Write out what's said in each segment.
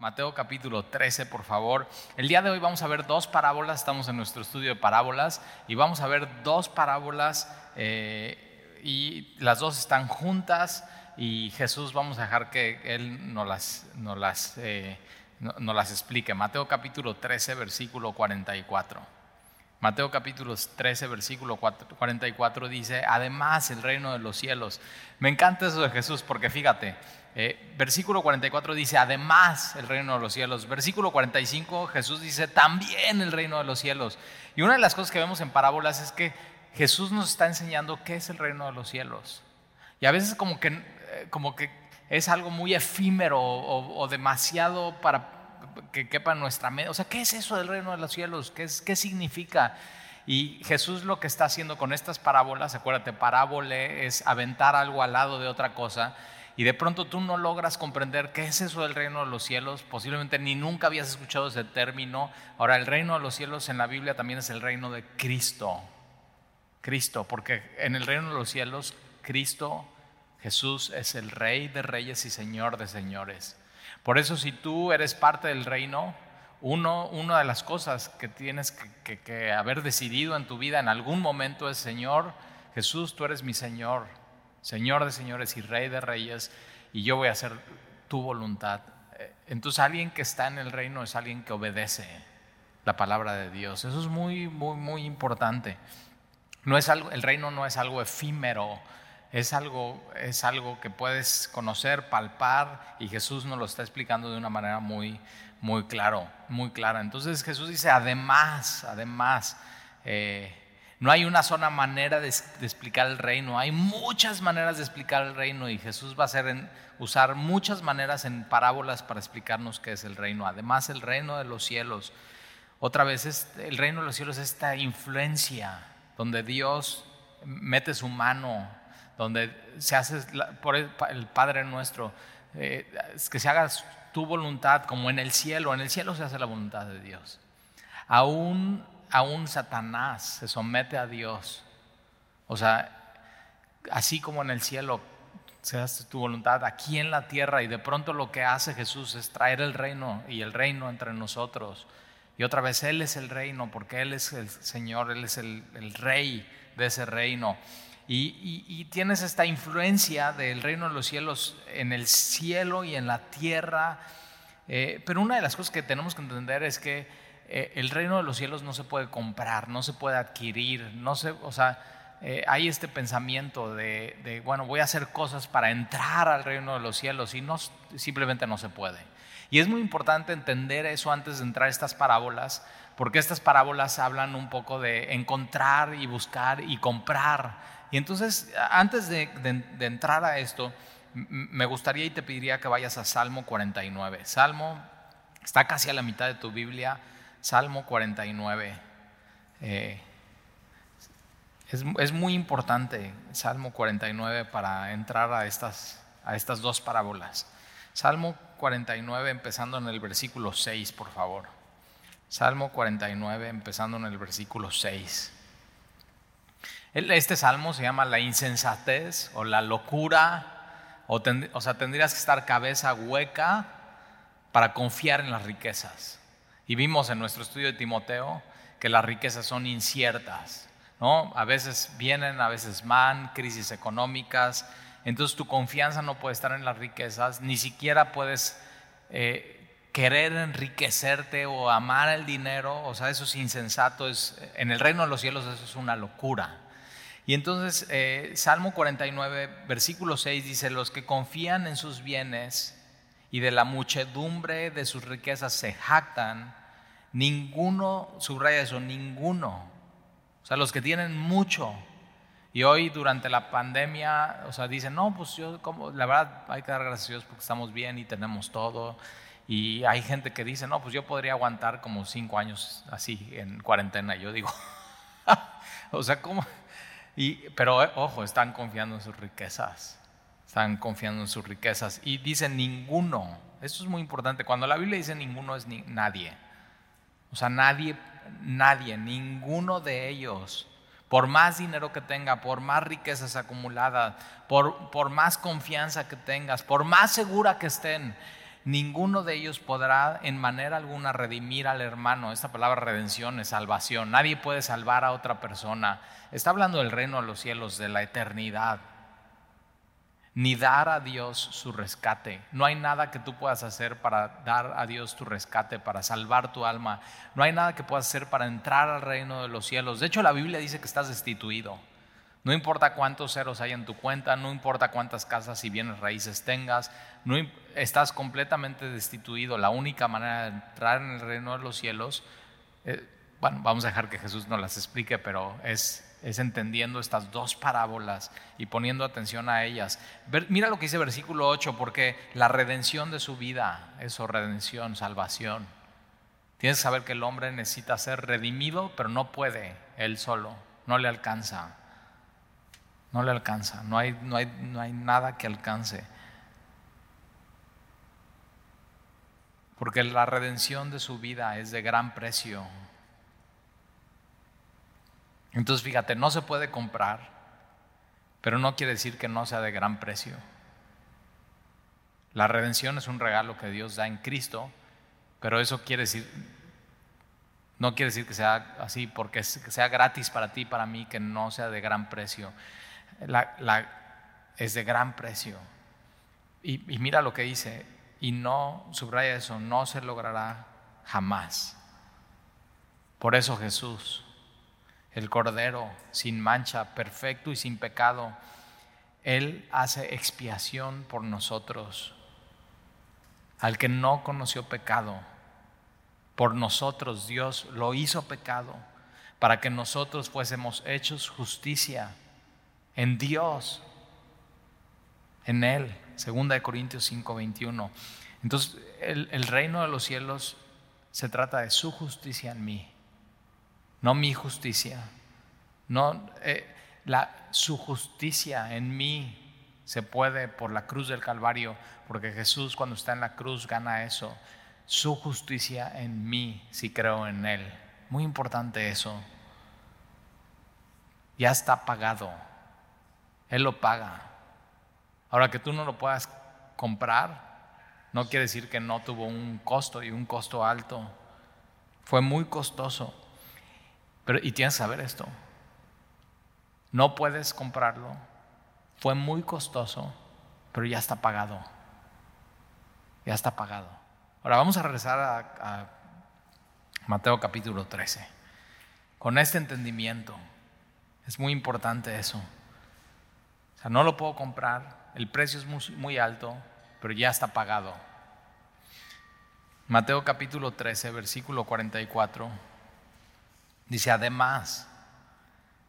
Mateo capítulo 13, por favor. El día de hoy vamos a ver dos parábolas, estamos en nuestro estudio de parábolas y vamos a ver dos parábolas eh, y las dos están juntas y Jesús vamos a dejar que Él nos las, las, eh, las explique. Mateo capítulo 13, versículo 44. Mateo capítulo 13, versículo 44 dice, además el reino de los cielos. Me encanta eso de Jesús porque fíjate, eh, versículo 44 dice, además el reino de los cielos. Versículo 45 Jesús dice, también el reino de los cielos. Y una de las cosas que vemos en parábolas es que Jesús nos está enseñando qué es el reino de los cielos. Y a veces como que, eh, como que es algo muy efímero o, demasiado para que quepa nuestra mente. O sea, ¿qué es eso del reino de los cielos? ¿Qué, es, qué significa? Y Jesús lo que está haciendo con estas parábolas, acuérdate, parábole es aventar algo al lado de otra cosa y de pronto tú no logras comprender qué es eso del reino de los cielos, posiblemente ni nunca habías escuchado ese término. Ahora, el reino de los cielos en la Biblia también es el reino de Cristo. Cristo, porque en el reino de los cielos, Cristo, Jesús es el Rey de reyes y Señor de señores. Por eso si tú eres parte del reino, uno, una de las cosas que tienes que haber decidido en tu vida en algún momento es, Señor, Jesús, tú eres mi Señor. Señor de señores y Rey de reyes, y yo voy a hacer tu voluntad. Eh, entonces alguien que está en el reino es alguien que obedece la palabra de Dios. Eso es muy, muy, muy importante. No es algo, el reino no es algo efímero, es algo, es algo que puedes conocer, palpar, y Jesús nos lo está explicando de una manera muy, muy claro, muy clara. Entonces Jesús dice, además, además, eh, no hay una sola manera de, explicar el reino, hay muchas maneras de explicar el reino y Jesús va a hacer usar muchas maneras en parábolas para explicarnos qué es el reino. Además, el reino de los cielos, otra vez, el reino de los cielos es esta influencia donde Dios mete su mano, donde se hace por el, Padre nuestro, eh, que se haga tu voluntad como en el cielo, en el cielo se hace la voluntad de Dios. Aún aún Satanás se somete a Dios. O sea, así como en el cielo se hace tu voluntad, aquí en la tierra, y de pronto lo que hace Jesús es traer el reino y el reino entre nosotros. Y otra vez Él es el reino, porque Él es el Señor, Él es el, rey de ese reino. Y, tienes esta influencia del reino de los cielos en el cielo y en la tierra. Eh, pero una de las cosas que tenemos que entender es que eh, el reino de los cielos no se puede comprar, no se puede adquirir, no se, o sea, eh, hay este pensamiento de, bueno, voy a hacer cosas para entrar al reino de los cielos y no, simplemente no se puede. Y es muy importante entender eso antes de entrar a estas parábolas, porque estas parábolas hablan un poco de encontrar y buscar y comprar. Y entonces, antes de, entrar a esto, me gustaría y te pediría que vayas a Salmo 49. Salmo está casi a la mitad de tu Biblia. Salmo 49. Eh, es, muy importante Salmo 49 para entrar a estas, a estas dos parábolas. Salmo 49 empezando en el versículo 6, por favor. Salmo 49 empezando en el versículo 6. Este salmo se llama la insensatez o la locura, o, sea, tendrías que estar cabeza hueca para confiar en las riquezas. Y vimos en nuestro estudio de Timoteo que las riquezas son inciertas, ¿no? A veces vienen, a veces van, crisis económicas. Entonces tu confianza no puede estar en las riquezas, ni siquiera puedes eh, querer enriquecerte o amar el dinero, o sea, eso es insensato, es, en el reino de los cielos eso es una locura. Y entonces eh, Salmo 49, versículo 6 dice, los que confían en sus bienes y de la muchedumbre de sus riquezas se jactan, Ninguno, subraya eso, ninguno. O sea, los que tienen mucho. Y hoy durante la pandemia, o sea, dicen, no, pues yo, como, la verdad, hay que dar gracias a Dios porque estamos bien y tenemos todo. Y hay gente que dice, no, pues yo podría aguantar como cinco años así en cuarentena. Yo digo, o sea, ¿cómo? Y, pero eh, ojo, están confiando en sus riquezas. Están confiando en sus riquezas. Y dicen ninguno. Eso es muy importante. Cuando la Biblia dice ninguno es nadie. O sea, nadie, nadie, ninguno de ellos, por más dinero que tenga, por más riquezas acumuladas, por, por más confianza que tengas, por más segura que estén, ninguno de ellos podrá en manera alguna redimir al hermano. Esta palabra redención es salvación. Nadie puede salvar a otra persona. Está hablando del reino de los cielos, de la eternidad. Ni dar a Dios su rescate. No hay nada que tú puedas hacer para dar a Dios tu rescate, para salvar tu alma. No hay nada que puedas hacer para entrar al reino de los cielos. De hecho, la Biblia dice que estás destituido. No importa cuántos ceros hay en tu cuenta, no importa cuántas casas y bienes raíces tengas, no, estás completamente destituido. La única manera de entrar en el reino de los cielos, eh, bueno, vamos a dejar que Jesús nos las explique, pero es, entendiendo estas dos parábolas y poniendo atención a ellas. mira lo que dice versículo 8, porque la redención de su vida, eso, redención, salvación. Tienes que saber que el hombre necesita ser redimido, pero no puede él solo, no le alcanza. No le alcanza, no hay, no hay, no hay nada que alcance. Porque la redención de su vida es de gran precio. Entonces fíjate, no se puede comprar, pero no quiere decir que no sea de gran precio. La redención es un regalo que Dios da en Cristo, pero eso quiere decir, no quiere decir que sea así, porque sea gratis para ti, para mí, que no sea de gran precio es de gran precio. Y mira lo que dice, y no, subraya eso, no se logrará jamás. Por eso Jesús, el Cordero sin mancha, perfecto y sin pecado, Él hace expiación por nosotros. Al que no conoció pecado, por nosotros Dios lo hizo pecado, para que nosotros fuésemos hechos justicia en Dios, en Él. Segunda de Corintios 5, 21. Entonces, el, reino de los cielos se trata de su justicia en mí, no mi justicia. No, eh, la, su justicia en mí se puede por la cruz del Calvario, porque Jesús cuando está en la cruz gana eso. Su justicia en mí, si creo en Él. Muy importante eso. Ya está pagado. Él lo paga. Ahora que tú no lo puedas comprar, no quiere decir que no tuvo un costo y un costo alto. Fue muy costoso. Pero, y tienes que saber esto. No puedes comprarlo. Fue muy costoso, pero ya está pagado. Ya está pagado. Ahora vamos a regresar a, a Mateo capítulo 13. Con este entendimiento. Es muy importante eso. Sea, no lo puedo comprar, el precio es muy, alto, pero ya está pagado. Mateo capítulo 13, versículo 44, dice, además,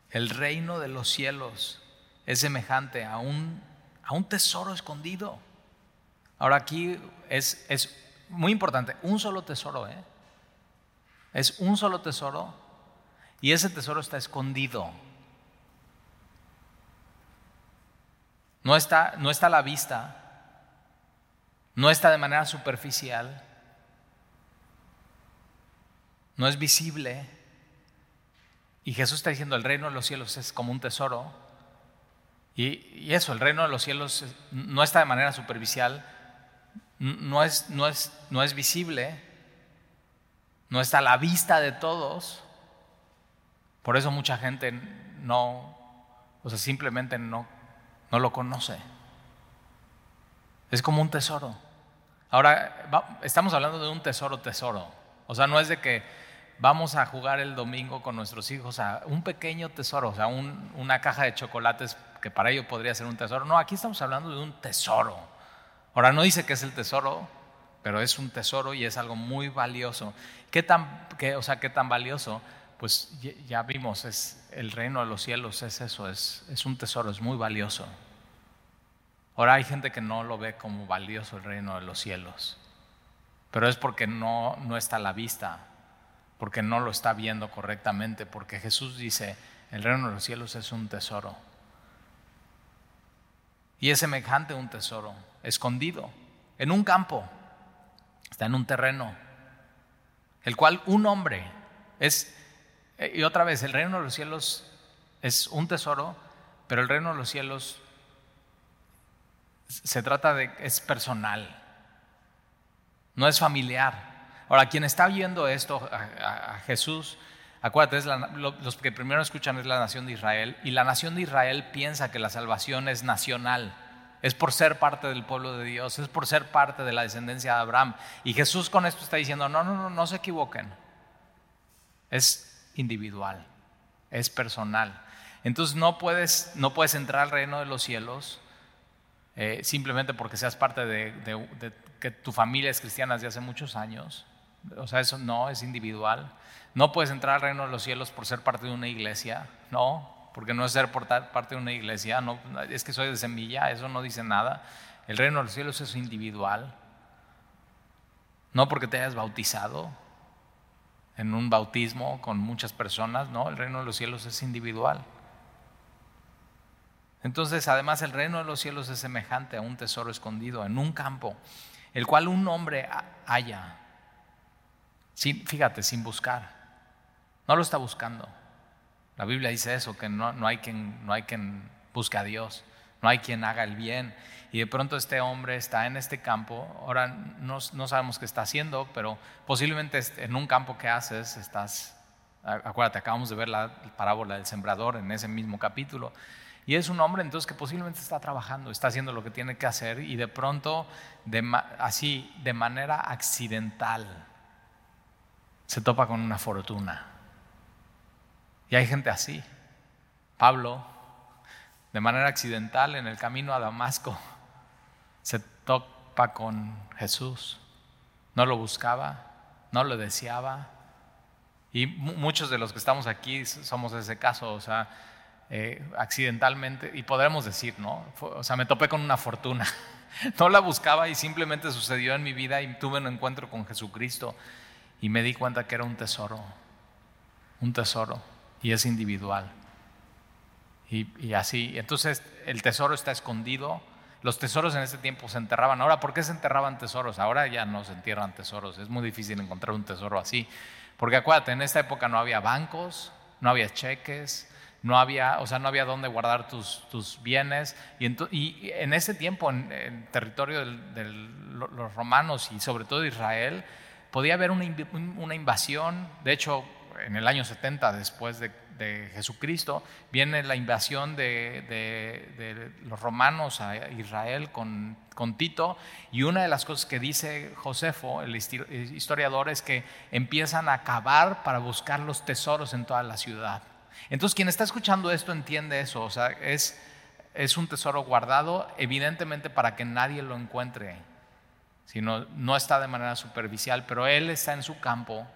el reino de los cielos es semejante a un, a un tesoro escondido. Ahora aquí es, es muy importante, un solo tesoro, ¿eh? Es un solo tesoro y ese tesoro está escondido. No está, no está a la vista, no está de manera superficial, no es visible. Y Jesús está diciendo, el reino de los cielos es como un tesoro. Y, eso, el reino de los cielos no está de manera superficial, no es, no, es, no es visible, no está a la vista de todos. Por eso mucha gente no, o sea, simplemente no no lo conoce. Es como un tesoro. Ahora, estamos hablando de un tesoro, tesoro. O sea, no es de que vamos a jugar el domingo con nuestros hijos a un pequeño tesoro, o sea, una caja de chocolates que para ellos podría ser un tesoro. No, aquí estamos hablando de un tesoro. Ahora, no dice que es el tesoro, pero es un tesoro y es algo muy valioso. ¿Qué tan, o sea, qué tan valioso? pues ya vimos, es el reino de los cielos es eso, es, es un tesoro, es muy valioso. Ahora hay gente que no lo ve como valioso el reino de los cielos, pero es porque no, no está a la vista, porque no lo está viendo correctamente, porque Jesús dice, el reino de los cielos es un tesoro. Y es semejante a un tesoro, escondido, en un campo, está en un terreno, el cual un hombre es y otra vez, el reino de los cielos es un tesoro, pero el reino de los cielos se trata de, es personal. no es familiar. Ahora, quien está viendo esto a, Jesús, acuérdate, los que primero escuchan es la nación de Israel, y la nación de Israel piensa que la salvación es nacional, es por ser parte del pueblo de Dios, es por ser parte de la descendencia de Abraham. Y Jesús con esto está diciendo, no, no, no, no se equivoquen, es individual, es personal. Entonces no puedes, no puedes entrar al reino de los cielos eh, simplemente porque seas parte de, que tu familia es cristiana desde hace muchos años. O sea, eso no es individual. No puedes entrar al reino de los cielos por ser parte de una iglesia, no, porque no es ser parte de una iglesia, no, es que soy de semilla, eso no dice nada. El reino de los cielos es individual. No porque te hayas bautizado en un bautismo con muchas personas, no, el reino de los cielos es individual. Entonces, además, el reino de los cielos es semejante a un tesoro escondido en un campo, el cual un hombre halla, sin, fíjate, sin buscar. No lo está buscando. La Biblia dice eso, que no, hay quien, no hay quien busque a Dios, no hay quien haga el bien. Y de pronto este hombre está en este campo, ahora no, no sabemos qué está haciendo, pero posiblemente en un campo que haces estás, acuérdate, acabamos de ver la parábola del sembrador en ese mismo capítulo, y es un hombre entonces que posiblemente está trabajando, está haciendo lo que tiene que hacer y de pronto, así, de manera accidental, se topa con una fortuna. Y hay gente así. Pablo, de manera accidental, en el camino a Damasco, se topa con Jesús. No lo buscaba, no lo deseaba. Y muchos de los que estamos aquí somos ese caso, o sea, eh, accidentalmente, y podremos decir, ¿no? o sea, me topé con una fortuna. No la buscaba y simplemente sucedió en mi vida y tuve un encuentro con Jesucristo y me di cuenta que era un tesoro, un tesoro, y es individual. Y, así, entonces el tesoro está escondido. Los tesoros en ese tiempo se enterraban. Ahora, ¿por qué se enterraban tesoros? Ahora ya no se entierran tesoros. Es muy difícil encontrar un tesoro así. Porque acuérdate, en esta época no había bancos, no había cheques, no había, o sea, no había dónde guardar tus, bienes. Y, en ese tiempo, en territorio de los romanos y sobre todo de Israel, podía haber una, invasión. De hecho, en el año 70 después de, de Jesucristo, viene la invasión de, los romanos a Israel con, con Tito. Y una de las cosas que dice Josefo, el historiador, es que empiezan a cavar para buscar los tesoros en toda la ciudad. Entonces quien está escuchando esto entiende eso, o sea, es, es un tesoro guardado evidentemente para que nadie lo encuentre, sino no está de manera superficial, pero él está en su campo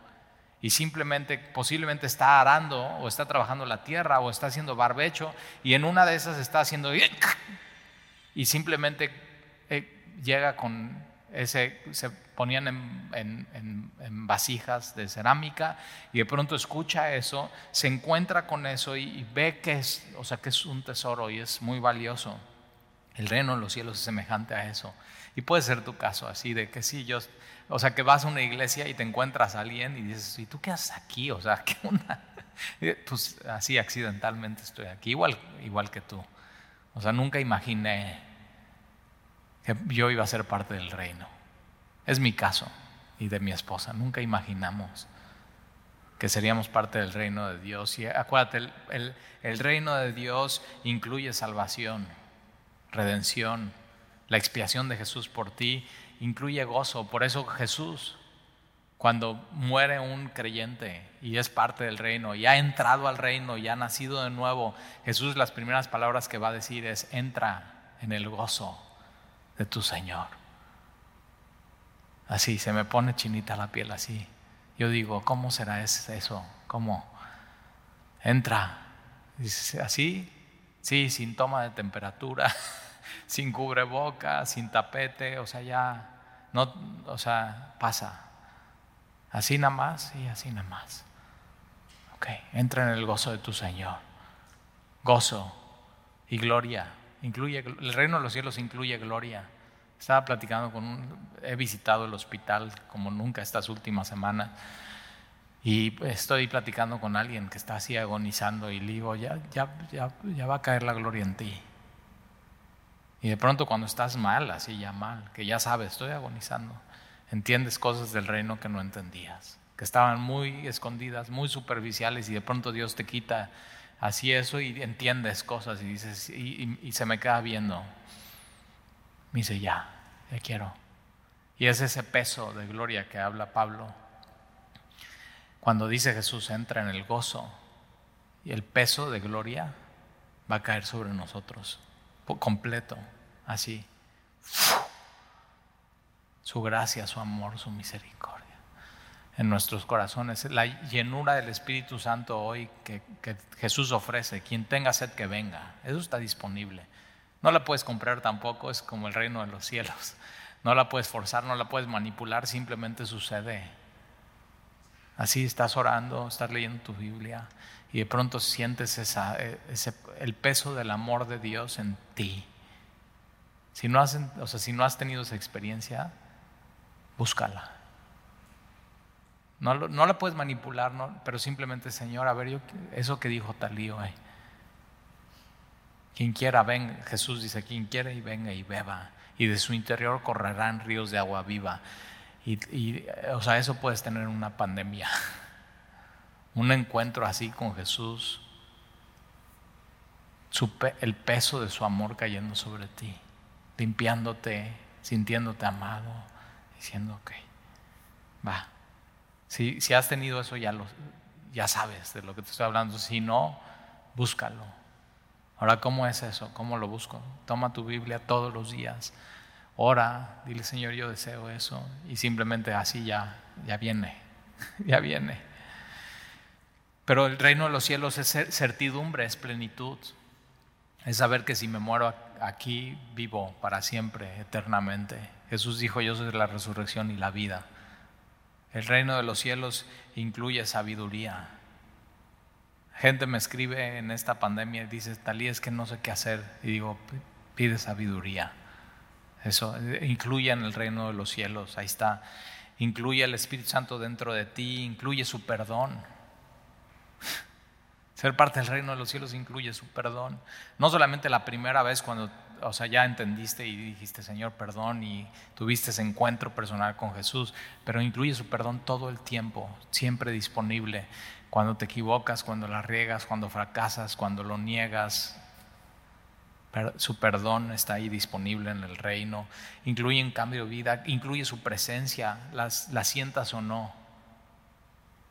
y simplemente posiblemente está arando o está trabajando la tierra o está haciendo barbecho y en una de esas está haciendo y simplemente eh, llega con ese, se ponían en, vasijas de cerámica y de pronto escucha eso, se encuentra con eso y, ve que es, o sea, que es un tesoro y es muy valioso. El reino de los cielos es semejante a eso. Y puede ser tu caso así, de que sí, yo, o sea, que vas a una iglesia y te encuentras a alguien y dices, ¿y tú qué haces aquí? O sea, ¿qué onda? Pues así accidentalmente estoy aquí, igual, igual que tú. O sea, nunca imaginé que yo iba a ser parte del reino. Es mi caso y de mi esposa. Nunca imaginamos que seríamos parte del reino de Dios. Y acuérdate, el, el, reino de Dios incluye salvación, redención, la expiación de Jesús por ti, incluye gozo. Por eso Jesús, cuando muere un creyente y es parte del reino, y ha entrado al reino y ha nacido de nuevo, Jesús las primeras palabras que va a decir es, entra en el gozo de tu Señor. Así, se me pone chinita la piel así. Yo digo, ¿cómo será eso? ¿Cómo? Entra. Así, sí, sin toma de temperatura, sin cubreboca, sin tapete, o sea, ya, no, o sea, pasa. Así nada más y así nada más. Ok, entra en el gozo de tu Señor. Gozo y gloria. Incluye, el reino de los cielos incluye gloria. Estaba platicando con un, he visitado el hospital como nunca estas últimas semanas y estoy platicando con alguien que está así agonizando y le digo, ya, ya, ya, ya va a caer la gloria en ti. Y de pronto cuando estás mal, así ya mal, que ya sabes, estoy agonizando, entiendes cosas del reino que no entendías, que estaban muy escondidas, muy superficiales y de pronto Dios te quita así eso y entiendes cosas y dices, y, se me queda viendo. Me dice, ya, ya quiero. Y es ese peso de gloria que habla Pablo. Cuando dice Jesús, entra en el gozo y el peso de gloria va a caer sobre nosotros, completo, así. Su gracia, su amor, su misericordia en nuestros corazones. La llenura del Espíritu Santo hoy que, Jesús ofrece, quien tenga sed que venga, eso está disponible. No la puedes comprar tampoco, es como el reino de los cielos. No la puedes forzar, no la puedes manipular, simplemente sucede. Así estás orando, estás leyendo tu Biblia y de pronto sientes esa, ese, el peso del amor de Dios en ti. Si no, has, o sea, si no has tenido esa experiencia, búscala. No, la puedes manipular, pero simplemente, Señor, a ver, yo, eso que dijo Talío, eh. quien quiera, ven, Jesús dice, quien quiera y venga y beba, y de su interior correrán ríos de agua viva. Y, y o sea, eso puedes tener una pandemia, un encuentro así con Jesús, el peso de su amor cayendo sobre ti, limpiándote, sintiéndote amado, diciendo, ok, va si, si has tenido eso, ya, lo, ya sabes de lo que te estoy hablando. Si no, búscalo. Ahora, ¿cómo es eso? ¿Cómo lo busco? Toma tu Biblia todos los días. Ora, dile Señor, yo deseo eso. Y simplemente así ya, ya viene, ya viene. Pero el reino de los cielos es certidumbre, es plenitud. Es saber que si me muero aquí, vivo para siempre, eternamente. Jesús dijo, yo soy la resurrección y la vida. El reino de los cielos incluye sabiduría. Gente me escribe en esta pandemia y dice, Talí, es que no sé qué hacer. Y digo, pide sabiduría. Eso incluye en el reino de los cielos, ahí está. Incluye el Espíritu Santo dentro de ti, incluye su perdón. Ser parte del reino de los cielos incluye su perdón. No solamente la primera vez cuando o sea, ya entendiste y dijiste, Señor, perdón, y tuviste ese encuentro personal con Jesús, pero incluye su perdón todo el tiempo, siempre disponible. Cuando te equivocas, cuando la riegas, cuando fracasas, cuando lo niegas, su perdón está ahí disponible en el reino. Incluye un cambio de vida, incluye su presencia, las, la sientas o no.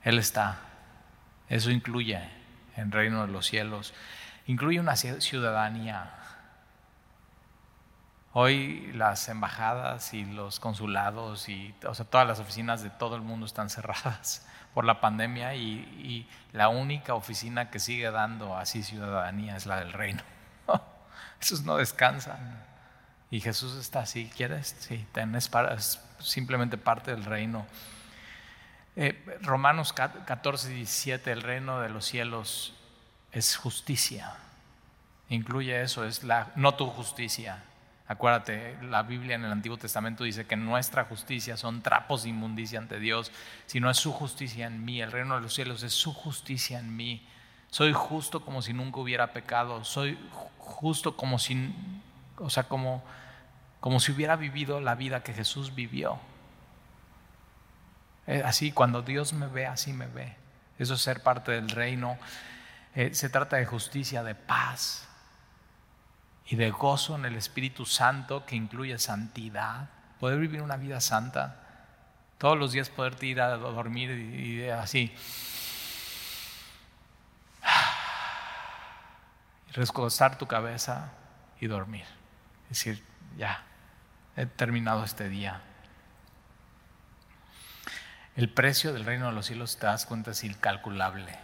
Él está. Eso incluye en el reino de los cielos. Incluye una ciudadanía Hoy las embajadas y los consulados y todas las oficinas de todo el mundo están cerradas por la pandemia y, la única oficina que sigue dando así ciudadanía es la del reino. Esos no descansan. Y Jesús está así, ¿quieres? Sí, tenés para, es simplemente parte del reino. Eh, Romanos 14, 17, el reino de los cielos es justicia. Incluye eso, es la, no tu justicia, Acuérdate, la Biblia en el Antiguo Testamento dice que nuestra justicia son trapos de inmundicia ante Dios, si no es su justicia en mí, el reino de los cielos es su justicia en mí. Soy justo como si nunca hubiera pecado, soy justo como o sea, como, como si hubiera vivido la vida que Jesús vivió. Eh, así, cuando Dios me ve, así me ve. Eso es ser parte del reino. Eh, se trata de justicia, de paz, y de gozo en el Espíritu Santo que incluye santidad, poder vivir una vida santa, todos los días poder ir a dormir y, así. Rescostar tu cabeza y dormir. Decir, ya, he terminado este día. El precio del reino de los cielos, te das cuenta, es incalculable.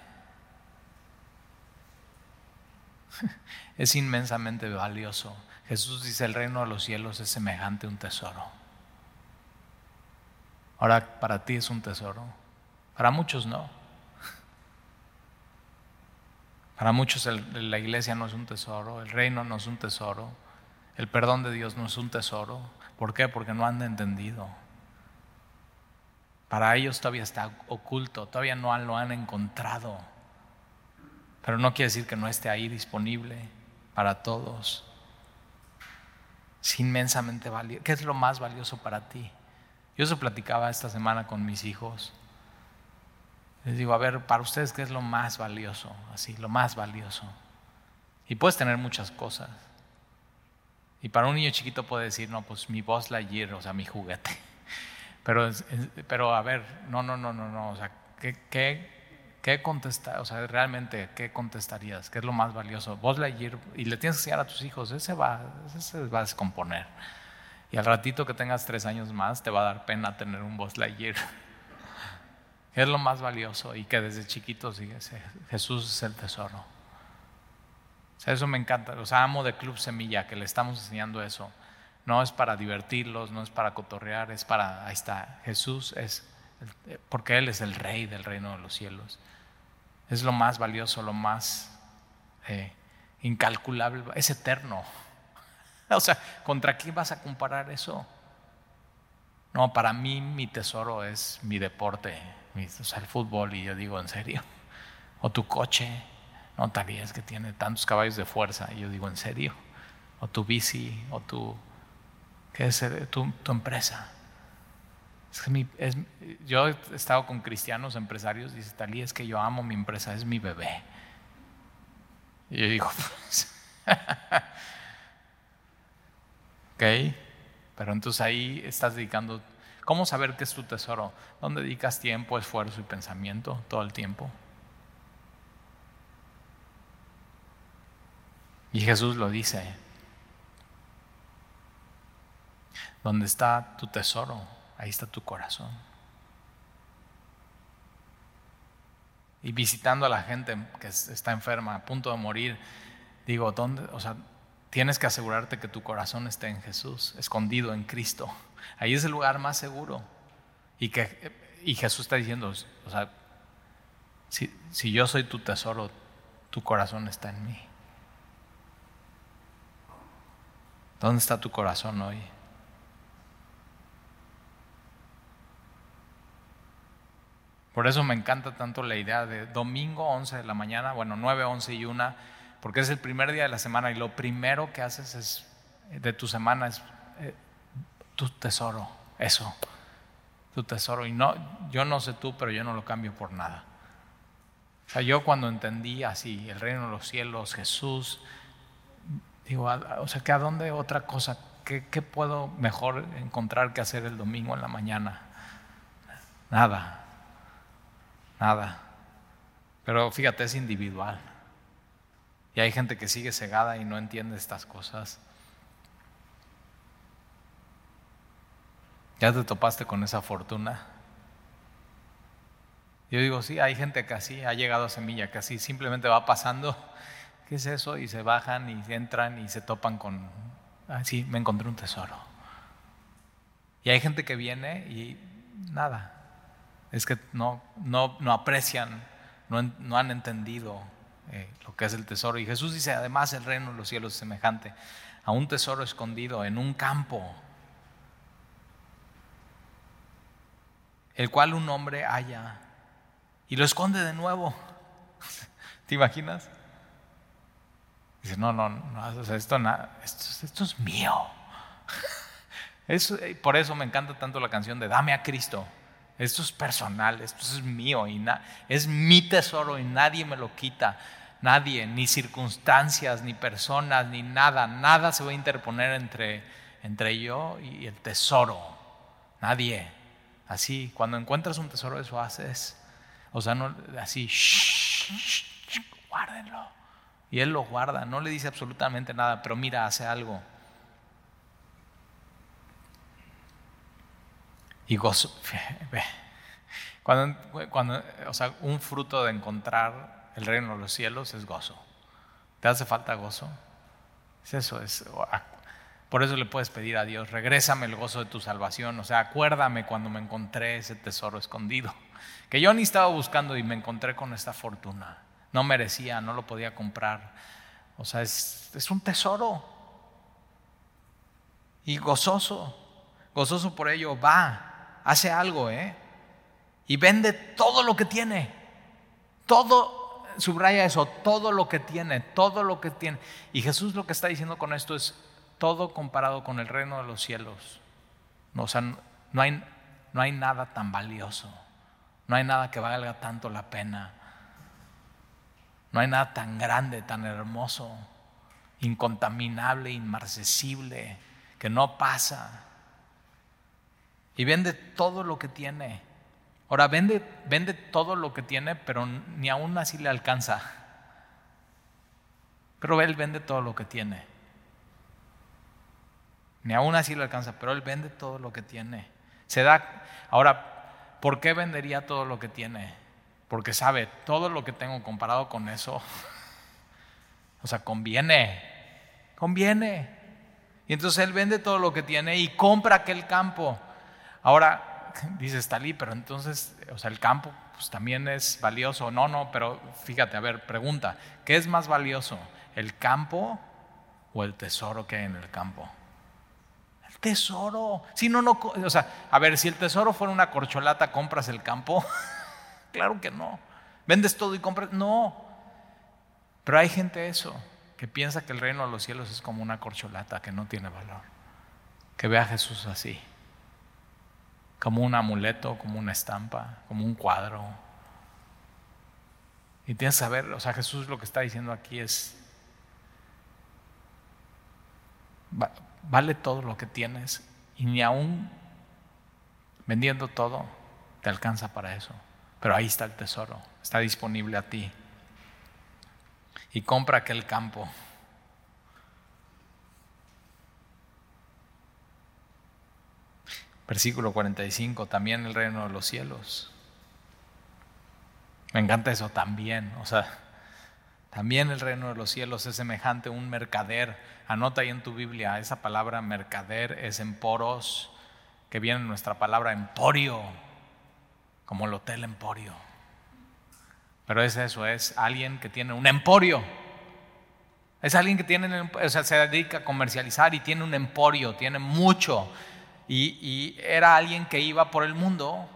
es inmensamente valioso. Jesús dice, el reino de los cielos es semejante a un tesoro. Ahora, para ti es un tesoro. Para muchos no. Para muchos la iglesia no es un tesoro, el reino no es un tesoro, el perdón de Dios no es un tesoro. ¿Por qué? Porque no han entendido. Para ellos todavía está oculto, todavía no lo han encontrado. Pero no quiere decir que no esté ahí disponible para todos. Es inmensamente valioso. ¿Qué es lo más valioso para ti? Yo eso platicaba esta semana con mis hijos. Les digo, a ver, para ustedes, ¿qué es lo más valioso? Así, lo más valioso. Y puedes tener muchas cosas. Y para un niño chiquito puede decir, no, pues mi Buzz Lightyear, o sea, mi juguete. Pero, pero a ver, no, no, no, no, no, o sea, ¿qué, qué, qué contestar? O sea, realmente, ¿qué contestarías? ¿Qué es lo más valioso? Buzz Lightyear, y le tienes que enseñar a tus hijos, ese va, ese va a descomponer. Y al ratito que tengas tres años más, te va a dar pena tener un Buzz Lightyear. Es lo más valioso y que desde chiquito sigue Jesús es el tesoro. O sea, eso me encanta. O sea, amo de Club Semilla que le estamos enseñando eso. No es para divertirlos, no es para cotorrear, es para, ahí está, Jesús es, porque Él es el rey del reino de los cielos. Es lo más valioso, lo más eh, incalculable, es eterno. O sea, ¿contra quién vas a comparar eso? No, para mí mi tesoro es mi deporte, o sea, el fútbol, y yo digo, ¿en serio? O tu coche, no es que tiene tantos caballos de fuerza. Y yo digo, ¿en serio? O tu bici, o tu, ¿qué es tu, tu empresa? Es mi, es, yo he estado con cristianos empresarios dice, Talí, es que yo amo mi empresa, es mi bebé. Y yo digo, pues, ok, pero entonces ahí estás dedicando, ¿cómo saber qué es tu tesoro? ¿Dónde dedicas tiempo, esfuerzo y pensamiento todo el tiempo? Y Jesús lo dice. Donde está tu tesoro, ahí está tu corazón. Y visitando a la gente que está enferma, a punto de morir, digo, ¿dónde? O sea, tienes que asegurarte que tu corazón esté en Jesús, escondido en Cristo. Ahí es el lugar más seguro. Y, que, y Jesús está diciendo, o sea, si, si yo soy tu tesoro, tu corazón está en mí. ¿Dónde está tu corazón hoy? Por eso me encanta tanto la idea de domingo 11 de la mañana, bueno, 9, 11 y 1, porque es el primer día de la semana y lo primero que haces es, de tu semana es eh, tu tesoro, eso, tu tesoro. Y no, yo no sé tú, pero yo no lo cambio por nada. O sea, yo cuando entendí así el reino de los cielos, Jesús, Digo, o sea, que a dónde otra cosa, ¿Qué, ¿qué, puedo mejor encontrar que hacer el domingo en la mañana? Nada, nada. Pero fíjate, es individual. Y hay gente que sigue cegada y no entiende estas cosas. ¿Ya te topaste con esa fortuna? Yo digo, sí, hay gente que así ha llegado a semilla, que así simplemente va pasando ¿qué es eso? Y se bajan y entran y se topan con, ah, sí, me encontré un tesoro. Y hay gente que viene y nada, es que no, no, no aprecian, no, no, han entendido eh, lo que es el tesoro. Y Jesús dice, además el reino de los cielos es semejante a un tesoro escondido en un campo, el cual un hombre halla y lo esconde de nuevo. ¿Te imaginas? Dice, no, no, no esto, esto, es mío. Eh, por eso me encanta tanto la canción de Dame a Cristo. Esto es personal, esto es mío y es mi tesoro y nadie me lo quita. Nadie, ni circunstancias, ni personas, ni nada. Nada se va a interponer entre, entre yo y el tesoro. Nadie. Así, cuando encuentras un tesoro, eso haces. O sea, no, así, guárdenlo. Y él lo guarda, no le dice absolutamente nada, pero mira, hace algo. Y gozo. Cuando, cuando, o sea, un fruto de encontrar el reino de los cielos es gozo. ¿Te hace falta gozo? Es eso, es. Por eso le puedes pedir a Dios, regrésame el gozo de tu salvación. O sea, acuérdame cuando me encontré ese tesoro escondido. Que yo ni estaba buscando y me encontré con esta fortuna no merecía, no lo podía comprar. O sea, es, es un tesoro. Y gozoso, gozoso por ello, va, hace algo, ¿eh? Y vende todo lo que tiene. Todo, subraya eso, todo lo que tiene, todo lo que tiene. Y Jesús lo que está diciendo con esto es todo comparado con el reino de los cielos. O sea, no hay, no hay nada tan valioso, no hay nada que valga tanto la pena, no hay nada tan grande, tan hermoso, incontaminable, inmarcesible, que no pasa. Y vende todo lo que tiene. Ahora, vende, vende todo lo que tiene, pero ni aún así le alcanza. Pero él vende todo lo que tiene. Ni aún así le alcanza, pero él vende todo lo que tiene. Se da. Ahora, ¿por qué vendería todo lo que tiene? Porque sabe, todo lo que tengo comparado con eso, o sea, conviene, conviene. Y entonces él vende todo lo que tiene y compra aquel campo. Ahora, dice Stalí, pero entonces, o sea, el campo pues también es valioso. No, no, pero fíjate, a ver, pregunta, ¿qué es más valioso? ¿El campo o el tesoro que hay en el campo? El tesoro. Si no, no, o sea, a ver, si el tesoro fuera una corcholata, ¿compras el campo? claro que no. ¿Vendes todo y compras? No. Pero hay gente eso, que piensa que el reino de los cielos es como una corcholata que no tiene valor. Que ve a Jesús así como un amuleto, como una estampa, como un cuadro. Y tienes que saber, o sea, Jesús lo que está diciendo aquí es, vale todo lo que tienes y ni aún vendiendo todo te alcanza para eso. Pero ahí está el tesoro, está disponible a ti. Y compra aquel campo. Versículo 45, también el reino de los cielos. Me encanta eso también, o sea, también el reino de los cielos es semejante a un mercader. Anota ahí en tu Biblia, esa palabra mercader es emporos, que viene en nuestra palabra emporio, como el hotel emporio. Pero es eso, es alguien que tiene un emporio. Es alguien que tiene, o sea, se dedica a comercializar y tiene un emporio, tiene mucho. Y, era alguien que iba por el mundo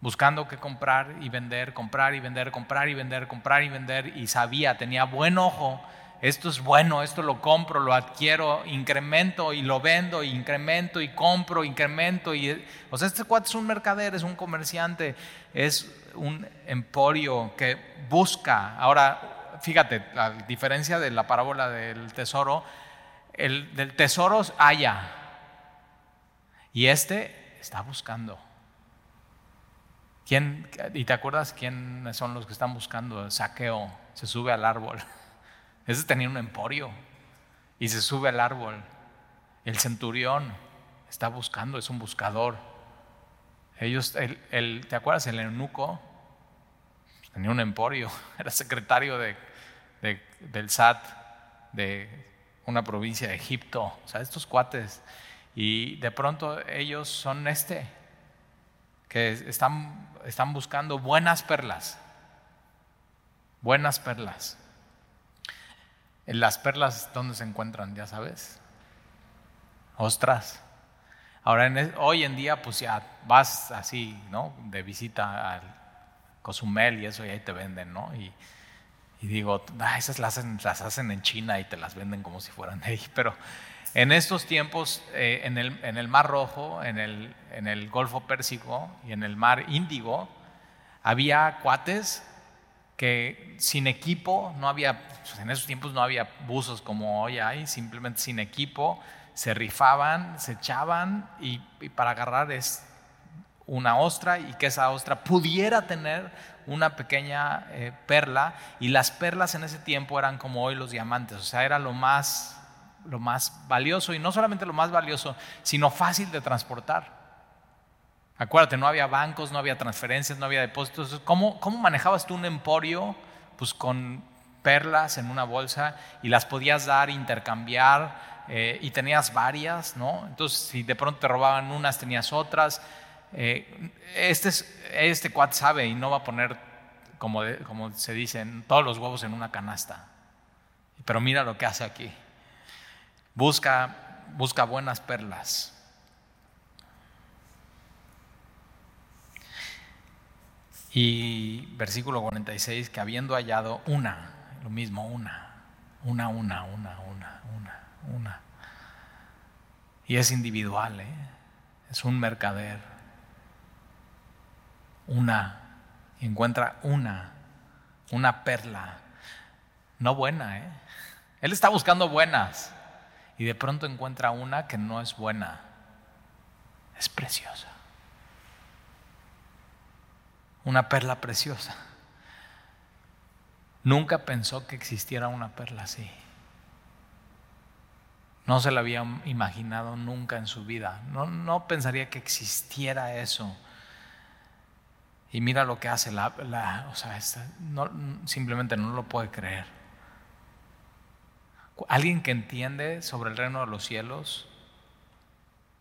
buscando qué comprar y vender, comprar y vender, comprar y vender, comprar y vender, y sabía, tenía buen ojo, esto es bueno, esto lo compro, lo adquiero, incremento y lo vendo, incremento y compro, incremento. Y, o sea, este cuate es un mercader, es un comerciante, es un emporio que busca. Ahora, fíjate, la diferencia de la parábola del tesoro, el del tesoro haya, y este está buscando. ¿Quién, ¿Y te acuerdas quiénes son los que están buscando? Saqueo, se sube al árbol. Ese tenía un emporio y se sube al árbol. El centurión está buscando, es un buscador. Ellos, el, ¿te acuerdas? El eunuco tenía un emporio, era secretario de, del SAT de una provincia de Egipto. O sea, estos cuates y de pronto ellos son este, que están, están buscando buenas perlas, buenas perlas. Las perlas, ¿dónde se encuentran? Ya sabes. Ostras. Ahora, hoy en día, pues ya vas así, ¿no? De visita al Cozumel y eso, y ahí te venden, ¿no? Y, digo, ah, esas las hacen, las hacen en China y te las venden como si fueran de ahí. Pero en estos tiempos, eh, en, el, Mar Rojo, en el, Golfo Pérsico y en el Mar Índigo, había cuates que sin equipo, no había, pues, en esos tiempos no había buzos como hoy hay, simplemente sin equipo, se rifaban, se echaban y, para agarrar es una ostra y que esa ostra pudiera tener una pequeña eh, perla. Y las perlas en ese tiempo eran como hoy los diamantes, o sea, era lo más lo más valioso y no solamente lo más valioso, sino fácil de transportar. Acuérdate, no había bancos, no había transferencias, no había depósitos. ¿Cómo, cómo manejabas tú un emporio? Pues con perlas en una bolsa y las podías dar, intercambiar eh, y tenías varias, ¿no? Entonces, si de pronto te robaban unas, tenías otras. Eh, este, este cuat sabe y no va a poner, como, como se dice, todos los huevos en una canasta. Pero mira lo que hace aquí. Busca, busca buenas perlas. Y versículo 46, que habiendo hallado una, lo mismo, una, una, una, una, una, una, una. Y es individual, ¿eh? es un mercader. una, encuentra una, una perla, no buena, ¿eh? Él está buscando buenas y de pronto encuentra una que no es buena, es preciosa. Una perla preciosa. Nunca pensó que existiera una perla así. No se la había imaginado nunca en su vida. No, no pensaría que existiera eso. Y mira lo que hace la, o sea, no, simplemente no lo puede creer. Alguien que entiende sobre el reino de los cielos,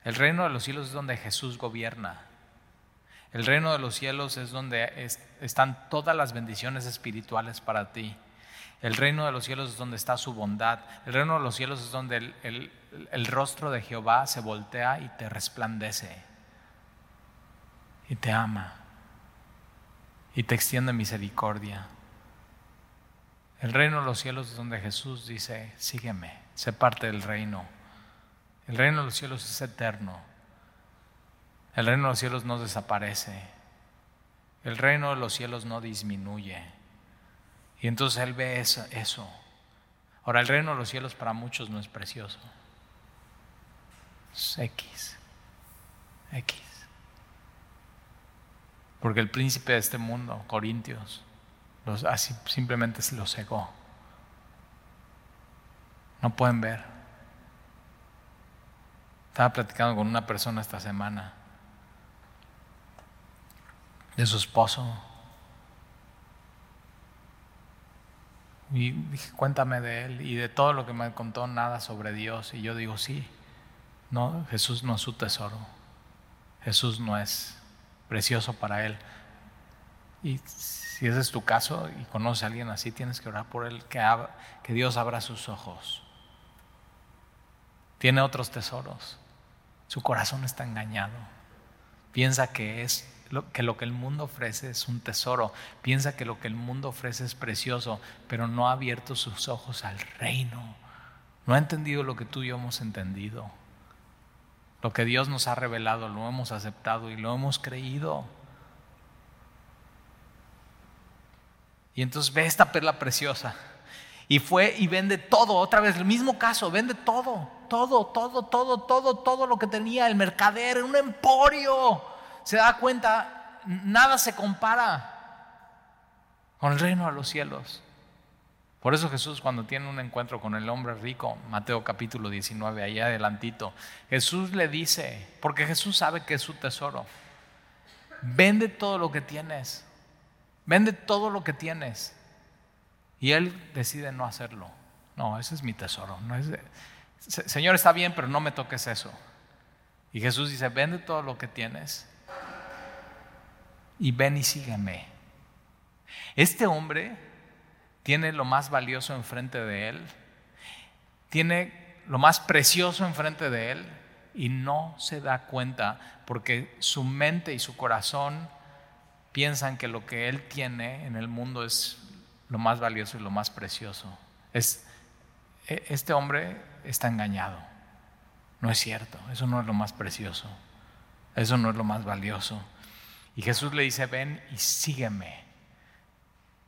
el reino de los cielos es donde Jesús gobierna. El reino de los cielos es donde están todas las bendiciones espirituales para ti. El reino de los cielos es donde está su bondad. El reino de los cielos es donde el, rostro de Jehová se voltea y te resplandece. Y te ama. Y te extiende misericordia. El reino de los cielos es donde Jesús dice, sígueme, sé parte del reino. El reino de los cielos es eterno. El reino de los cielos no desaparece. El reino de los cielos no disminuye. Y entonces Él ve eso. Ahora, el reino de los cielos para muchos no es precioso. Es X. X. Porque el príncipe de este mundo, Corintios, así simplemente los cegó. No pueden ver. Estaba platicando con una persona esta semana de su esposo. Y dije, cuéntame de él y de todo lo que me contó, nada sobre Dios. Y yo digo, sí, no, Jesús no es su tesoro. Jesús no es precioso para él. Y si ese es tu caso y conoces a alguien así, tienes que orar por él, que, Dios abra sus ojos. Tiene otros tesoros. Su corazón está engañado. Piensa que es que lo que el mundo ofrece es un tesoro. Piensa que lo que el mundo ofrece es precioso, pero no ha abierto sus ojos al reino. No ha entendido lo que tú y yo hemos entendido. Lo que Dios nos ha revelado, lo hemos aceptado y lo hemos creído. Y entonces ve esta perla preciosa. Y fue y vende todo, otra vez, el mismo caso, vende todo, todo, todo, todo, todo, todo lo que tenía el mercader, un emporio se da cuenta, nada se compara con el reino de los cielos. Por eso Jesús cuando tiene un encuentro con el hombre rico, Mateo capítulo 19, ahí adelantito, Jesús le dice, porque Jesús sabe que es su tesoro, vende todo lo que tienes, vende todo lo que tienes. Y él decide no hacerlo. No, ese es mi tesoro. No es Señor, está bien, pero no me toques eso. Y Jesús dice, vende todo lo que tienes y ven y sígueme. Este hombre tiene lo más valioso enfrente de él, tiene lo más precioso enfrente de él y no se da cuenta porque su mente y su corazón piensan que lo que él tiene en el mundo es lo más valioso y lo más precioso. Es, e, este hombre está engañado. No es cierto, eso no es lo más precioso, eso no es lo más valioso. Y Jesús le dice, ven y sígueme.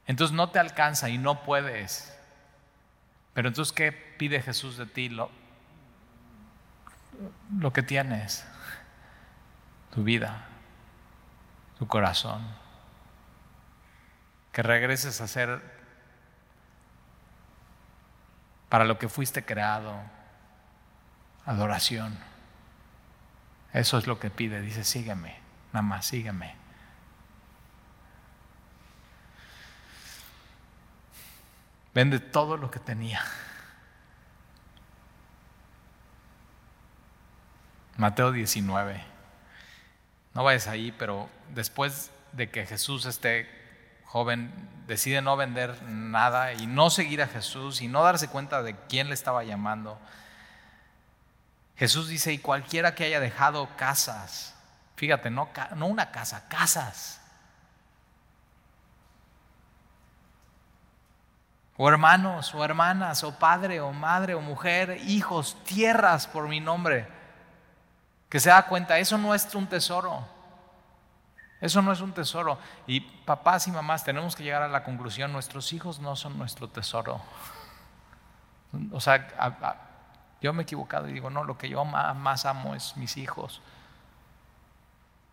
Entonces no te alcanza y no puedes. Pero entonces, ¿qué pide Jesús de ti? Lo, lo que tienes, tu vida, tu corazón. Que regreses a ser para lo que fuiste creado, adoración. Eso es lo que pide, dice, sígueme. Nada más, sígueme. Vende todo lo que tenía. Mateo 19. No vayas ahí, pero después de que Jesús, este joven, decide no vender nada y no seguir a Jesús y no darse cuenta de quién le estaba llamando, Jesús dice, y cualquiera que haya dejado casas, Fíjate, no, no una casa, casas. O hermanos, o hermanas, o padre, o madre, o mujer, hijos, tierras por mi nombre. Que se da cuenta, eso no es un tesoro. Eso no es un tesoro. Y papás y mamás tenemos que llegar a la conclusión, nuestros hijos no son nuestro tesoro. O sea, yo me he equivocado y digo, no, lo que yo más amo es mis hijos.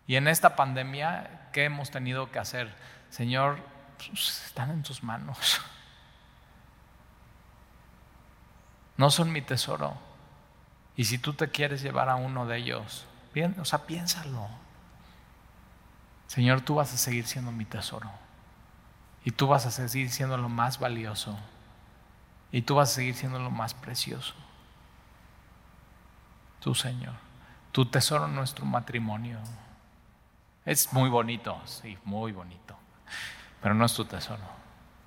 Y en esta pandemia, ¿qué hemos tenido que hacer? Señor, pues, están en tus manos. No son mi tesoro. Y si tú te quieres llevar a uno de ellos, bien, o sea, piénsalo. Señor, tú vas a seguir siendo mi tesoro. Y tú vas a seguir siendo lo más valioso. Y tú vas a seguir siendo lo más precioso. Tú, Señor. Tu tesoro nuestro matrimonio. Es muy bonito, sí, muy bonito. Pero no es tu tesoro.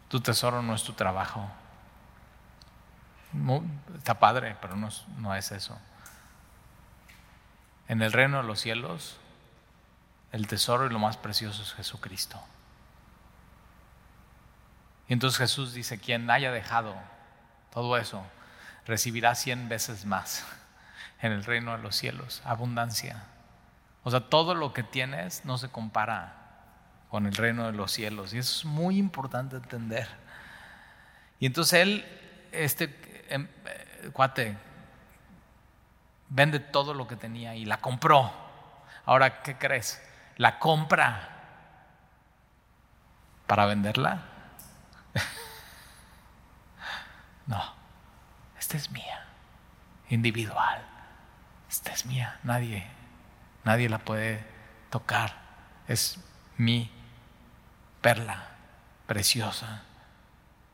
Tu tesoro no es tu trabajo. Está padre, pero no, no es eso. En el reino de los cielos, el tesoro y lo más precioso es Jesucristo. Y entonces Jesús dice, quien haya dejado todo eso, recibirá cien veces más en el reino de los cielos, abundancia. O sea, todo lo que tienes no se compara con el reino de los cielos. Y eso es muy importante entender. Y entonces él, este em, eh, cuate, vende todo lo que tenía y la compró. Ahora, ¿qué crees? la compra para venderla. no, esta es mía, individual. Esta es mía, nadie, nadie la puede tocar. Es mi perla preciosa,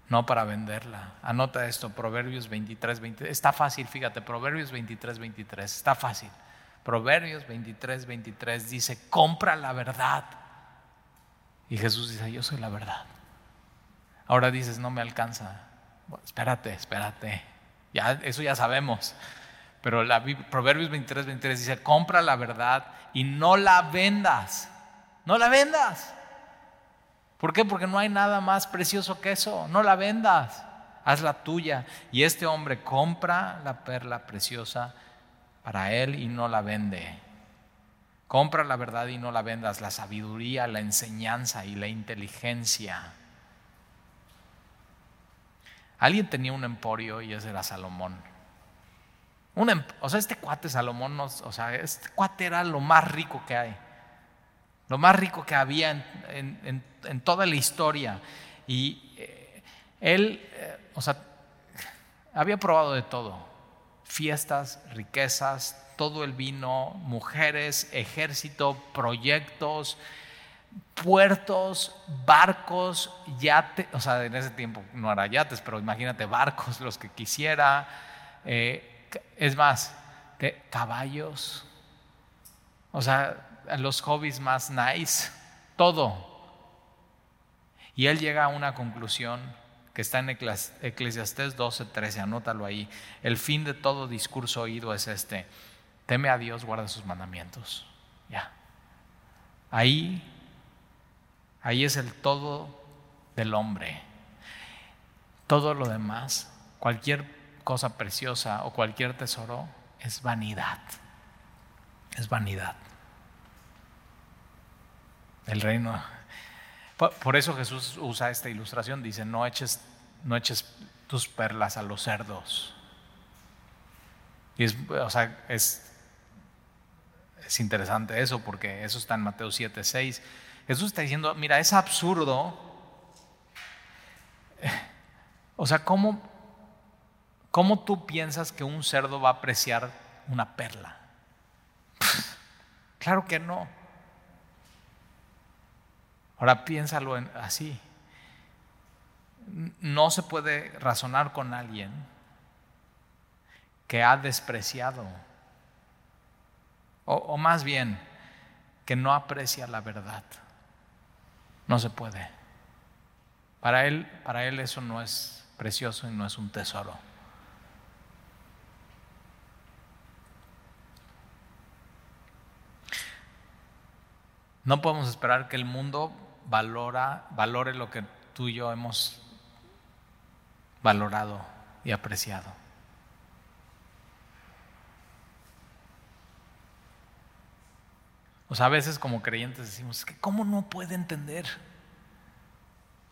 no para venderla. Anota esto, Proverbios 23, 23. Está fácil, fíjate, Proverbios 23, 23. Está fácil. Proverbios 23, 23 dice, compra la verdad. Y Jesús dice, yo soy la verdad. Ahora dices, no me alcanza. espérate, espérate. Ya, eso ya sabemos. Pero la, Proverbios 23, 23 dice, compra la verdad y no la vendas. No la vendas. ¿Por qué? Porque no hay nada más precioso que eso. No la vendas. Hazla tuya. Y este hombre compra la perla preciosa para él y no la vende. Compra la verdad y no la vendas, la sabiduría, la enseñanza y la inteligencia. Alguien tenía un emporio y ese era Salomón. Un, o sea, este cuate Salomón, o sea, este cuate era lo más rico que hay. Lo más rico que había en, toda la historia. Y eh, él, eh, o sea, había probado de todo. Fiestas, riquezas, todo el vino, mujeres, ejército, proyectos, puertos, barcos, yates, o sea, en ese tiempo no era yates, pero imagínate barcos, los que quisiera, eh, es más, caballos, o sea, los hobbies más nice, todo. Y él llega a una conclusión que está en Eclesiastés 12, 13, anótalo ahí. El fin de todo discurso oído es este, teme a Dios, guarda sus mandamientos. Ya. Ahí, ahí es el todo del hombre. Todo lo demás, cualquier cosa preciosa o cualquier tesoro, es vanidad. Es vanidad. El reino por, eso Jesús usa esta ilustración, dice, no eches, no eches tus perlas a los cerdos. Y es, o sea, es, es interesante eso, porque eso está en Mateo 7, 6. Jesús está diciendo, mira, es absurdo. O sea, ¿cómo, ¿cómo tú piensas que un cerdo va a apreciar una perla? Claro que no. Ahora piénsalo así. No se puede razonar con alguien que ha despreciado, o, o más bien, que no aprecia la verdad. No se puede. Para él, para él eso no es precioso y no es un tesoro. No podemos esperar que el mundo valora, valore lo que tú y yo hemos valorado y apreciado. O sea, a veces como creyentes decimos, que ¿cómo no puede entender?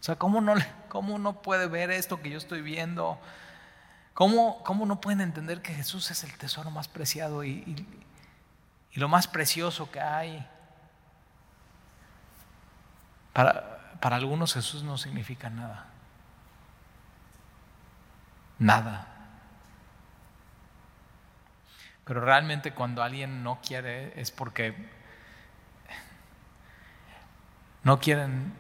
O sea, ¿cómo no, ¿cómo no puede ver esto que yo estoy viendo? ¿Cómo, ¿Cómo, no pueden entender que Jesús es el tesoro más preciado y, y lo más precioso que hay? Para, para algunos Jesús no significa nada. Nada. Pero realmente cuando alguien no quiere es porque no quieren,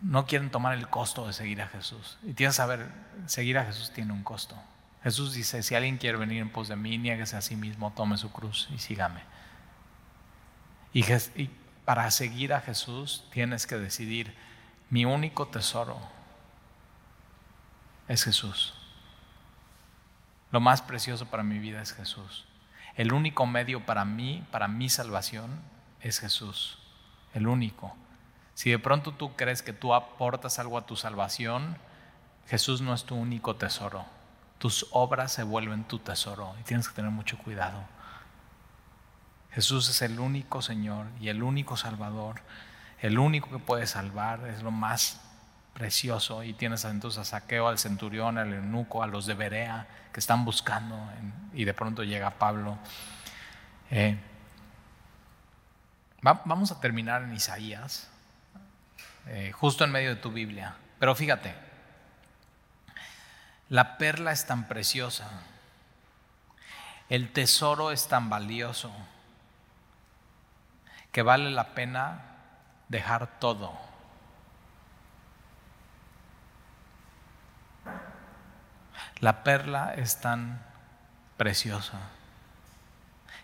no quieren tomar el costo de seguir a Jesús. Y tienes que saber, seguir a Jesús tiene un costo. Jesús dice, si alguien quiere venir en pos de mí, niéguese a sí mismo, tome su cruz y sígame. Y, y para seguir a Jesús tienes que decidir, mi único tesoro es Jesús. Lo más precioso para mi vida es Jesús. El único medio para mí, para mi salvación, es Jesús. El único. Si de pronto tú crees que tú aportas algo a tu salvación, Jesús no es tu único tesoro. Tus obras se vuelven tu tesoro y tienes que tener mucho cuidado. Jesús es el único Señor y el único Salvador. El único que puede salvar es lo más precioso. Y tienes entonces a Saqueo, al centurión, al eunuco, a los de Berea que están buscando. y de pronto llega Pablo. Eh, vamos a terminar en Isaías. Eh, justo en medio de tu Biblia. Pero fíjate, la perla es tan preciosa, el tesoro es tan valioso, que vale la pena dejar todo. La perla es tan preciosa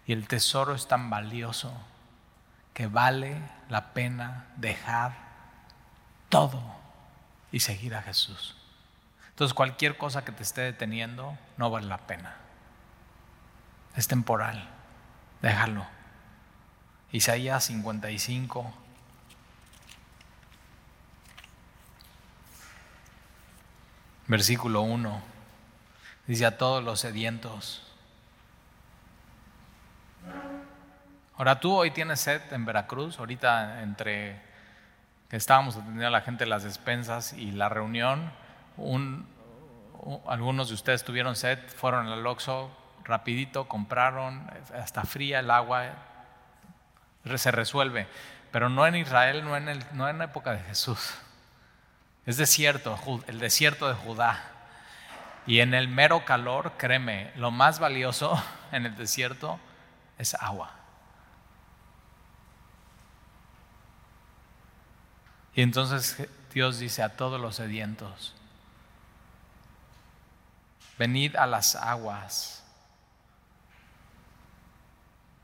y el tesoro es tan valioso que vale la pena dejar todo y seguir a Jesús. Entonces cualquier cosa que te esté deteniendo no vale la pena. Es temporal. Déjalo. Isaías 55. Versículo 1. Dice a todos los sedientos. Ahora tú hoy tienes sed en Veracruz, ahorita entre estábamos atendiendo a la gente las despensas y la reunión, algunos de ustedes tuvieron sed, fueron al Oxxo rapidito, compraron, hasta fría el agua, se resuelve. Pero no en Israel, no en, el, no en la época de Jesús. Es desierto, el desierto de Judá. Y en el mero calor, créeme, lo más valioso en el desierto es agua. Y entonces Dios dice a todos los sedientos, venid a las aguas.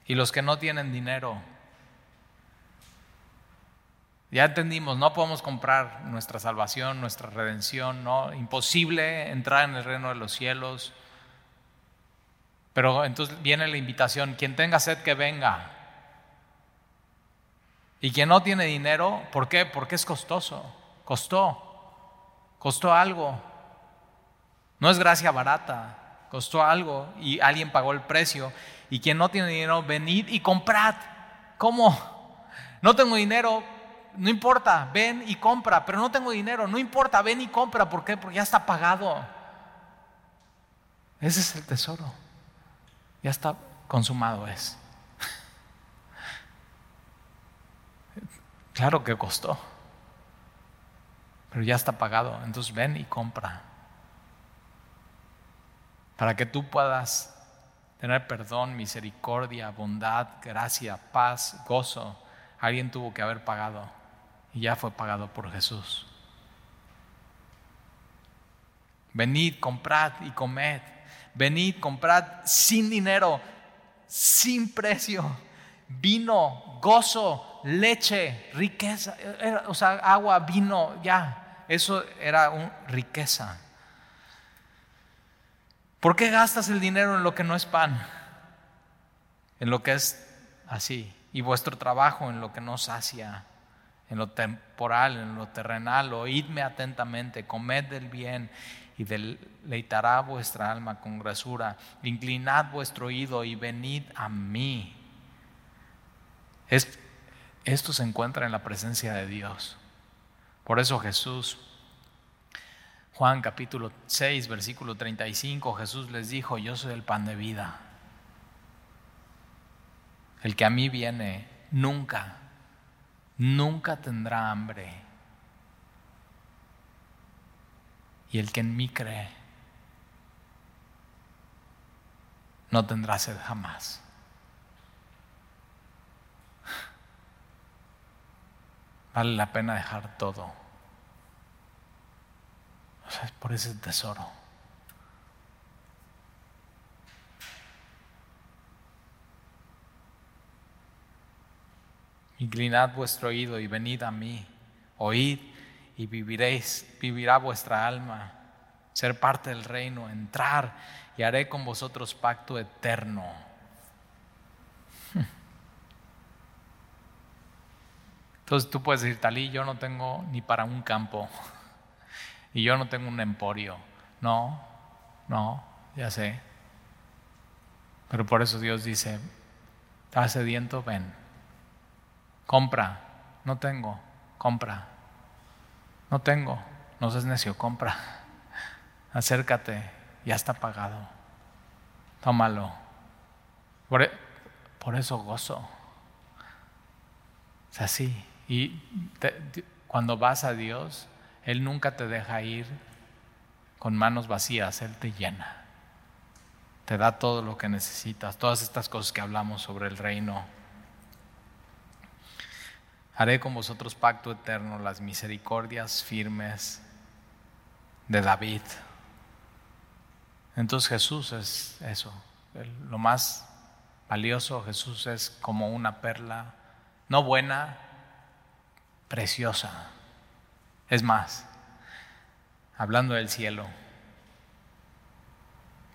Y los que no tienen dinero, ya entendimos, no podemos comprar nuestra salvación, nuestra redención, no, imposible entrar en el reino de los cielos. Pero entonces viene la invitación, quien tenga sed que venga. Y quien no tiene dinero, ¿por qué? Porque es costoso. Costó. Costó algo. No es gracia barata. Costó algo y alguien pagó el precio. Y quien no tiene dinero, venid y comprad. ¿Cómo? No tengo dinero, no importa, ven y compra. Pero no tengo dinero, no importa, ven y compra. ¿Por qué? Porque ya está pagado. Ese es el tesoro. Ya está consumado es. Claro que costó, pero ya está pagado. Entonces ven y compra. Para que tú puedas tener perdón, misericordia, bondad, gracia, paz, gozo. Alguien tuvo que haber pagado y ya fue pagado por Jesús. Venid, comprad y comed. Venid, comprad sin dinero, sin precio, vino, gozo, leche, riqueza, o sea, agua, vino, ya, eso era un, riqueza. ¿Por qué gastas el dinero en lo que no es pan? En lo que es así. Y vuestro trabajo en lo que no sacia, en lo temporal, en lo terrenal. Oídme atentamente, comed del bien y deleitará vuestra alma con grasura. Inclinad vuestro oído y venid a mí. Es esto se encuentra en la presencia de Dios. Por eso Jesús, Juan capítulo 6, versículo 35, Jesús les dijo, yo soy el pan de vida. El que a mí viene nunca, nunca tendrá hambre. Y el que en mí cree no tendrá sed jamás. Vale la pena dejar todo. por ese tesoro. Inclinad vuestro oído y venid a mí. Oíd y viviréis, vivirá vuestra alma. Ser parte del reino, entrar y haré con vosotros pacto eterno. Entonces tú puedes decir, Talí, yo no tengo ni para un campo y yo no tengo un emporio. No, no, ya sé. Pero por eso Dios dice, ¿estás sediento? Ven. Compra. No tengo. Compra. No tengo. No seas necio, compra. Acércate ya está pagado. Tómalo. Por, e, por eso gozo. Es así. Y cuando vas a Dios, Él nunca te deja ir con manos vacías, Él te llena. Te da todo lo que necesitas, todas estas cosas que hablamos sobre el reino. Haré con vosotros pacto eterno, las misericordias firmes de David. Entonces Jesús es eso, lo más valioso, Jesús es como una perla, no buena, preciosa. Es más, hablando del cielo,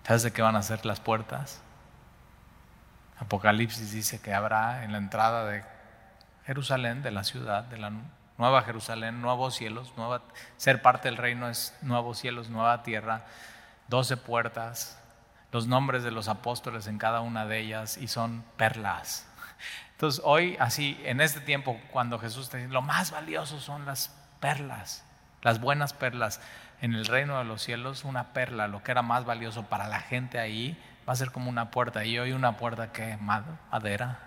¿sabes de qué van a ser las puertas? Apocalipsis dice que habrá en la entrada de Jerusalén, de la ciudad, de la nueva Jerusalén, nuevos cielos, nueva, ser parte del reino es nuevos cielos, nueva tierra doce puertas, los nombres de los apóstoles en cada una de ellas y son perlas. Entonces hoy, así, en este tiempo, cuando Jesús te dice, lo más valioso son las perlas, las buenas perlas. En el reino de los cielos, una perla, lo que era más valioso para la gente ahí, va a ser como una puerta. Y hoy una puerta que madera.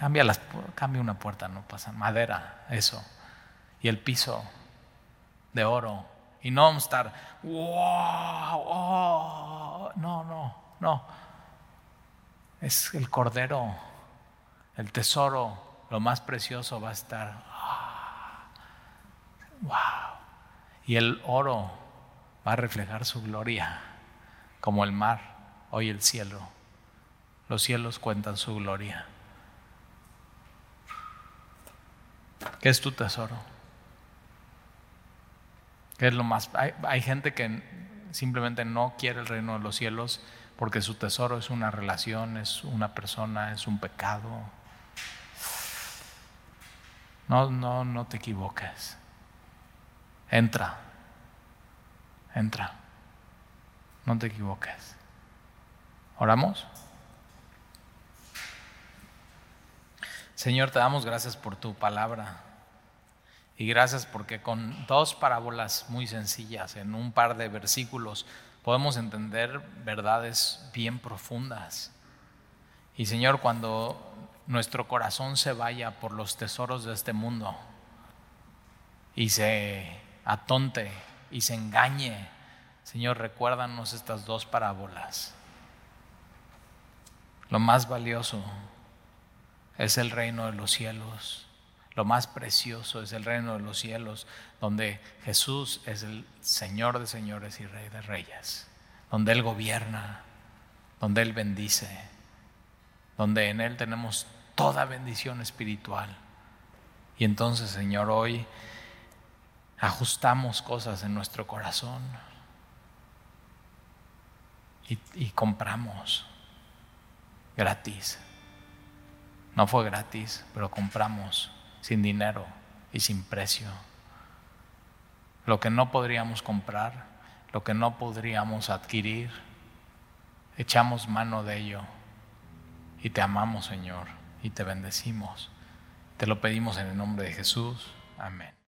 Cambia, las, cambia una puerta, no pasa. Madera, eso. Y el piso de oro y no vamos a estar, wow, oh". no, no, no. Es el cordero, el tesoro, lo más precioso va a estar, wow. Y el oro va a reflejar su gloria, como el mar, hoy el cielo. Los cielos cuentan su gloria. ¿Qué es tu tesoro? es lo más? Hay, gente que simplemente no quiere el reino de los cielos porque su tesoro es una relación, es una persona, es un pecado. No, no, no te equivoques. Entra, entra. No te equivoques. ¿Oramos? Señor, te damos gracias por tu palabra. Y gracias porque con dos parábolas muy sencillas, en un par de versículos, podemos entender verdades bien profundas. Y Señor, cuando nuestro corazón se vaya por los tesoros de este mundo y se atonte y se engañe, Señor, recuérdanos estas dos parábolas. Lo más valioso es el reino de los cielos lo más precioso es el reino de los cielos, donde Jesús es el Señor de señores y Rey de reyes, donde Él gobierna, donde Él bendice, donde en Él tenemos toda bendición espiritual. Y entonces, Señor, hoy ajustamos cosas en nuestro corazón y, compramos gratis. No fue gratis, pero compramos sin dinero y sin precio. Lo que no podríamos comprar, lo que no podríamos adquirir, echamos mano de ello y te amamos, Señor, y te bendecimos. Te lo pedimos en el nombre de Jesús. Amén.